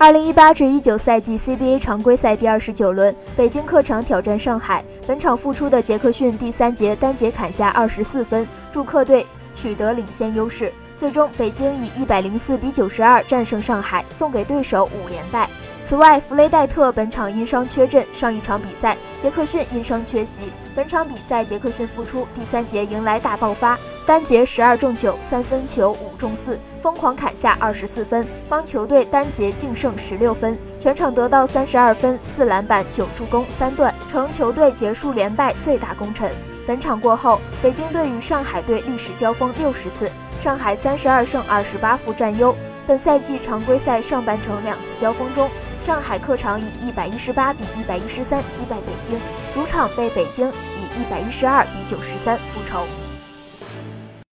二零一八至一九赛季 CBA 常规赛第二十九轮，北京客场挑战上海。本场复出的杰克逊第三节单节砍下二十四分，助客队取得领先优势。最终，北京以一百零四比九十二战胜上海，送给对手五连败。此外，弗雷戴特本场因伤缺阵，上一场比赛杰克逊因伤缺席。本场比赛杰克逊复出，第三节迎来大爆发，单节十二中九，三分球五中四，疯狂砍下二十四分，帮球队单节净胜十六分，全场得到三十二分、四篮板、九助攻、三断，成球队结束连败最大功臣。本场过后，北京队与上海队历史交锋六十次，上海三十二胜二十八负占优。本赛季常规赛上半程两次交锋中。上海客场以一百一十八比一百一十三击败北京，主场被北京以一百一十二比九十三复仇。